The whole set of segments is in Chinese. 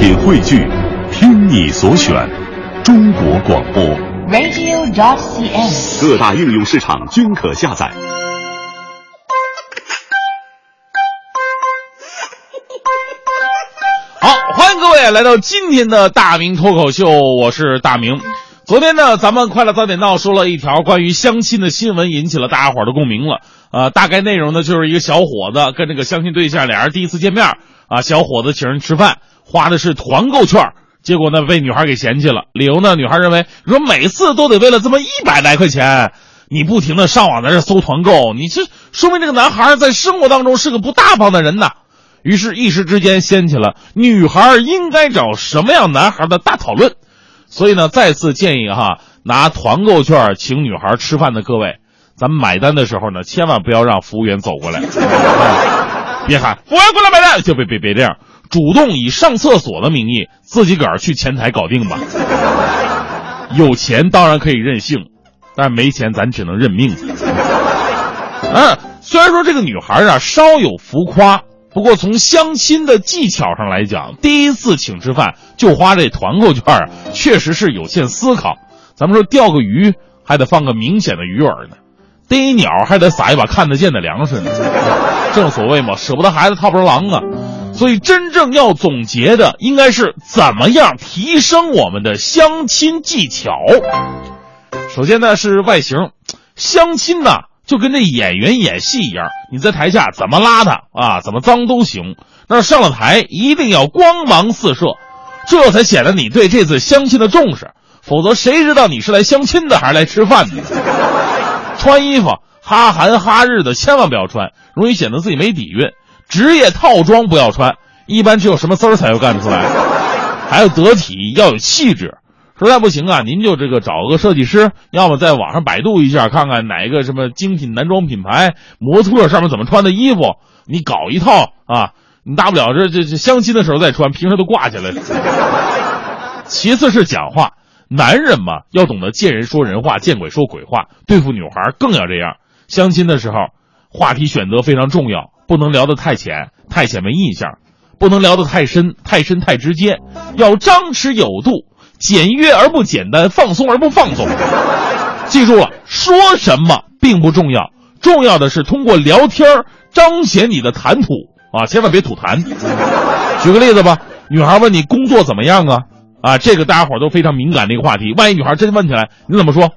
品汇聚，听你所选，中国广播。radio.dot.cn，。各大应用市场均可下载。好，欢迎各位来到今天的大明脱口秀，我是大明。昨天呢，咱们快乐早点到说了一条关于相亲的新闻，引起了大家伙儿的共鸣了。呃，大概内容呢，就是一个小伙子跟这个相亲对象俩人第一次见面啊，小伙子请人吃饭，花的是团购券，结果呢被女孩给嫌弃了。理由呢，女孩认为说每次都得为了这么一百来块钱，你不停的上网在这搜团购，你这说明这个男孩在生活当中是个不大方的人呐。于是，一时之间掀起了女孩应该找什么样男孩的大讨论。所以呢，再次建议哈，拿团购券请女孩吃饭的各位，咱们买单的时候呢，千万不要让服务员走过来，别喊服务员过来买单，就别别别这样，主动以上厕所的名义自己个儿去前台搞定吧。有钱当然可以任性，但是没钱咱只能认命。嗯，虽然说这个女孩啊稍有浮夸。不过从相亲的技巧上来讲，第一次请吃饭就花这团购券啊，确实是有欠思考。咱们说钓个鱼还得放个明显的鱼饵呢，逮一鸟还得撒一把看得见的粮食呢。正所谓嘛，舍不得孩子套不着狼啊。所以真正要总结的，应该是怎么样提升我们的相亲技巧。首先呢是外形，相亲呢。就跟这演员演戏一样，你在台下怎么邋遢啊，怎么脏都行，但是上了台一定要光芒四射，这才显得你对这次相亲的重视。否则谁知道你是来相亲的还是来吃饭的？穿衣服哈韩哈日的千万不要穿，容易显得自己没底蕴。职业套装不要穿，一般只有什么丝儿才会干得出来。还要得体，要有气质。实在不行啊，您就这个找个设计师，要么在网上百度一下，看看哪一个什么精品男装品牌模特上面怎么穿的衣服，你搞一套啊，你大不了这这这相亲的时候再穿，平时都挂起来。其次是讲话，男人嘛要懂得见人说人话，见鬼说鬼话，对付女孩更要这样。相亲的时候，话题选择非常重要，不能聊得太浅，太浅没印象；不能聊得太深，太深太直接，要张弛有度。简约而不简单，放松而不放松。记住了，说什么并不重要，重要的是通过聊天彰显你的谈吐啊！千万别吐痰。举个例子吧，女孩问你工作怎么样啊？啊，这个大家伙都非常敏感的一个话题。万一女孩真问起来，你怎么说？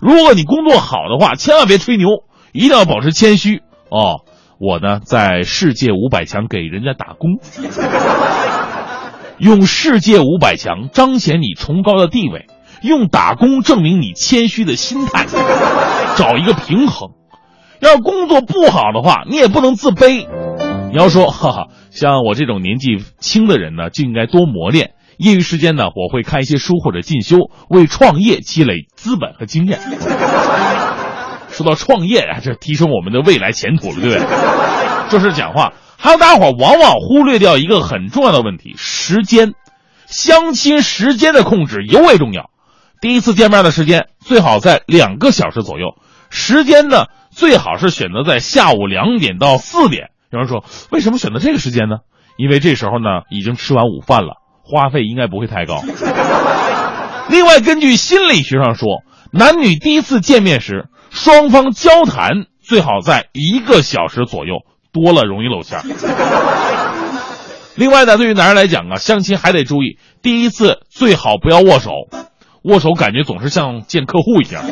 如果你工作好的话，千万别吹牛，一定要保持谦虚哦。我呢，在世界五百强给人家打工。用世界五百强彰显你崇高的地位，用打工证明你谦虚的心态，找一个平衡。要工作不好的话，你也不能自卑。你要说，哈哈，像我这种年纪轻的人呢，就应该多磨练。业余时间呢，我会看一些书或者进修，为创业积累资本和经验。说到创业啊，这提升我们的未来前途了，对不对？这是讲话。还有大家伙往往忽略掉一个很重要的问题：时间。相亲时间的控制尤为重要。第一次见面的时间最好在两个小时左右，时间呢最好是选择在下午两点到四点。有人说，为什么选择这个时间呢？因为这时候呢已经吃完午饭了，花费应该不会太高。另外，根据心理学上说，男女第一次见面时，双方交谈最好在一个小时左右。多了容易露馅。另外呢，对于男人来讲啊，相亲还得注意，第一次最好不要握手，握手感觉总是像见客户一样。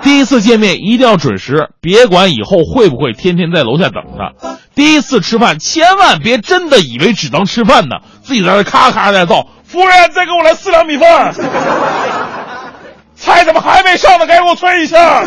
第一次见面一定要准时，别管以后会不会天天在楼下等他。第一次吃饭千万别真的以为只能吃饭呢，自己在那咔咔在造。服务员，再给我来四两米饭。菜怎么还没上呢？给我催一下。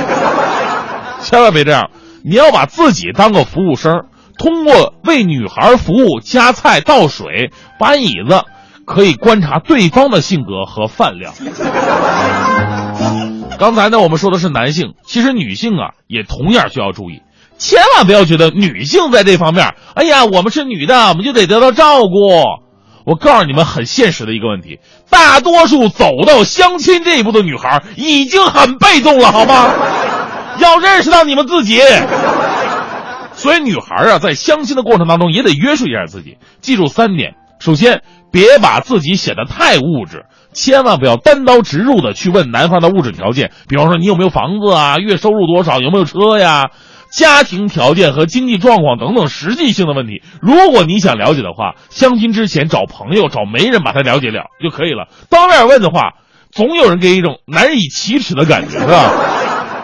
千万别这样。你要把自己当个服务生，通过为女孩服务、夹菜、倒水、搬椅子，可以观察对方的性格和饭量。刚才呢，我们说的是男性，其实女性啊也同样需要注意，千万不要觉得女性在这方面，哎呀，我们是女的，我们就得得到照顾。我告诉你们很现实的一个问题，大多数走到相亲这一步的女孩已经很被动了，好吗？要认识到你们自己，所以女孩啊，在相亲的过程当中也得约束一下自己，记住三点：首先，别把自己显得太物质，千万不要单刀直入的去问男方的物质条件，比方说你有没有房子啊，月收入多少，有没有车呀，家庭条件和经济状况等等实际性的问题。如果你想了解的话，相亲之前找朋友、找媒人把他了解了就可以了。当面问的话，总有人给一种难以启齿的感觉，是吧？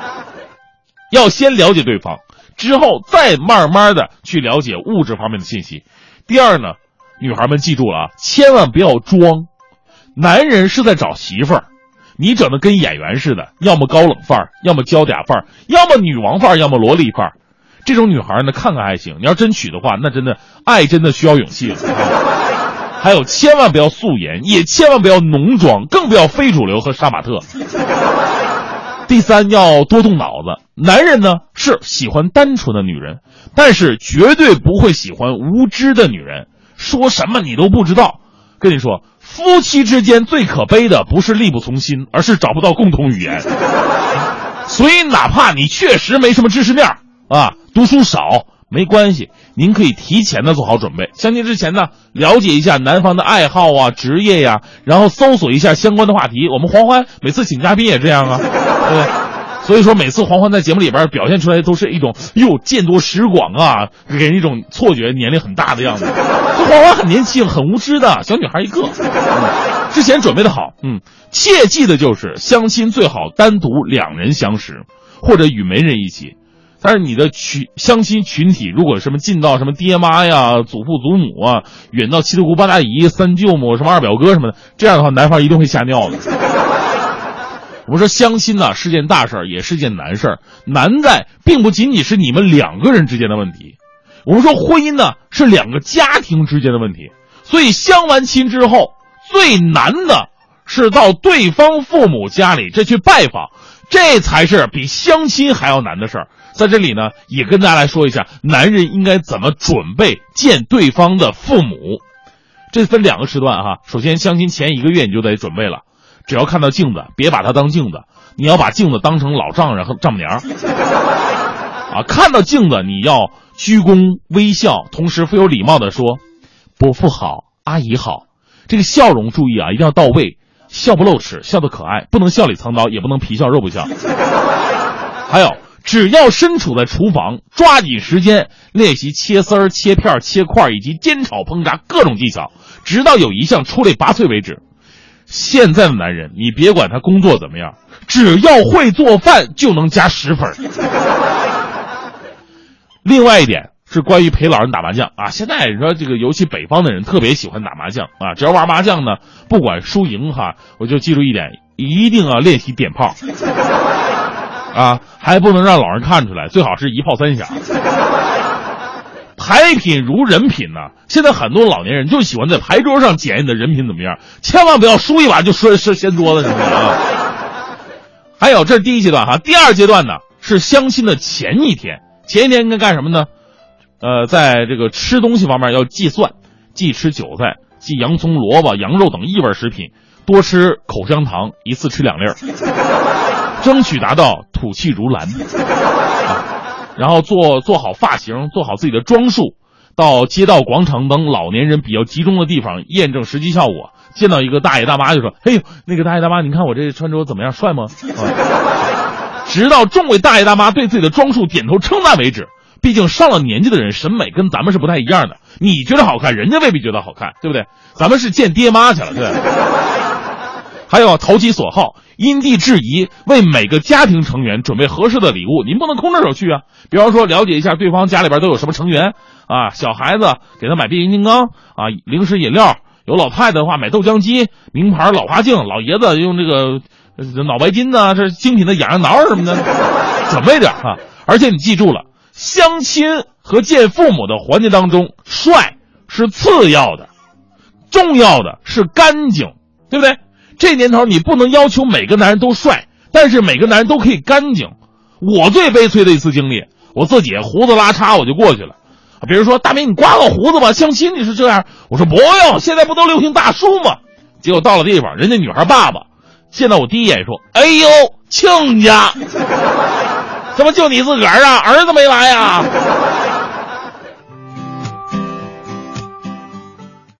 要先了解对方，之后再慢慢的去了解物质方面的信息。第二呢？女孩们记住了啊，千万不要装，男人是在找媳妇儿，你整的跟演员似的，要么高冷范儿，要么娇嗲范儿，要么女王范儿，要么萝莉范儿。这种女孩呢，看看还行，你要真娶的话，那真的爱真的需要勇气。还有，千万不要素颜，也千万不要浓妆，更不要非主流和杀马特。第三，要多动脑子。男人呢是喜欢单纯的女人，但是绝对不会喜欢无知的女人。说什么你都不知道，跟你说，夫妻之间最可悲的不是力不从心，而是找不到共同语言。所以，哪怕你确实没什么知识面啊，读书少没关系，您可以提前的做好准备。相亲之前呢，了解一下男方的爱好啊、职业呀，然后搜索一下相关的话题。我们黄欢每次请嘉宾也这样啊，对。所以说，每次黄欢在节目里边表现出来都是一种哟见多识广啊，给人一种错觉，年龄很大的样子。这黄欢很年轻，很无知的小女孩一个。之前准备的好，嗯，切记的就是相亲最好单独两人相识，或者与媒人一起。但是你的群相亲群体如果什么近到什么爹妈呀、祖父祖母啊，远到七大姑八大姨、三舅母、什么二表哥什么的，这样的话男方一定会吓尿的。我们说相亲呢是件大事儿，也是件难事儿。难在并不仅仅是你们两个人之间的问题。我们说婚姻呢是两个家庭之间的问题。所以相完亲之后，最难的是到对方父母家里这去拜访，这才是比相亲还要难的事儿。在这里呢，也跟大家来说一下，男人应该怎么准备见对方的父母。这分两个时段哈。首先，相亲前一个月你就得准备了。只要看到镜子，别把它当镜子，你要把镜子当成老丈人和丈母娘。啊，看到镜子你要鞠躬微笑，同时富有礼貌的说：“伯父好，阿姨好。”这个笑容注意啊，一定要到位，笑不露齿，笑得可爱，不能笑里藏刀，也不能皮笑肉不笑。还有，只要身处在厨房，抓紧时间练习切丝儿、切片、切块以及煎炒烹炸各种技巧，直到有一项出类拔萃为止。现在的男人，你别管他工作怎么样，只要会做饭就能加十分。另外一点是关于陪老人打麻将。啊，现在你说这个，尤其北方的人特别喜欢打麻将。啊，只要玩麻将呢，不管输赢哈，我就记住一点，一定要练习点炮，啊，还不能让老人看出来，最好是一炮三响。牌品如人品呢，现在很多老年人就喜欢在牌桌上检验你的人品怎么样，千万不要输一把就摔摔掀桌子什么的啊。还有，这是第一阶段哈，第二阶段呢是相亲的前一天，前一天应该干什么呢？呃，在这个吃东西方面要忌蒜，忌吃韭菜，忌洋葱、萝卜、羊肉等异味食品，多吃口香糖，一次吃两粒儿，争取达到吐气如兰。然后做做好发型，做好自己的装束，到街道、广场等老年人比较集中的地方验证实际效果。见到一个大爷大妈就说：“嘿呦，那个大爷大妈，你看我这穿着怎么样，帅吗？”啊，直到众位大爷大妈对自己的装束点头称赞为止。毕竟上了年纪的人审美跟咱们是不太一样的，你觉得好看，人家未必觉得好看，对不对？咱们是见爹妈去了，对。还有投其所好，因地制宜，为每个家庭成员准备合适的礼物。您不能空着手去啊！比方说，了解一下对方家里边都有什么成员啊，小孩子给他买变形金刚啊，零食饮料；有老太太的话，买豆浆机、名牌老花镜；老爷子用这个脑白金呢，这精品的痒痒挠什么的，准备点哈。而且你记住了，相亲和见父母的环节当中，帅是次要的，重要的是干净，对不对？这年头，你不能要求每个男人都帅，但是每个男人都可以干净。我最悲催的一次经历，我自己胡子拉碴我就过去了。别人说大明你刮个胡子吧，相亲你是这样，我说不用，现在不都流行大叔吗？结果到了地方，人家女孩爸爸见到我第一眼说：“哎呦，亲家，怎么就你自个儿啊？儿子没来呀？”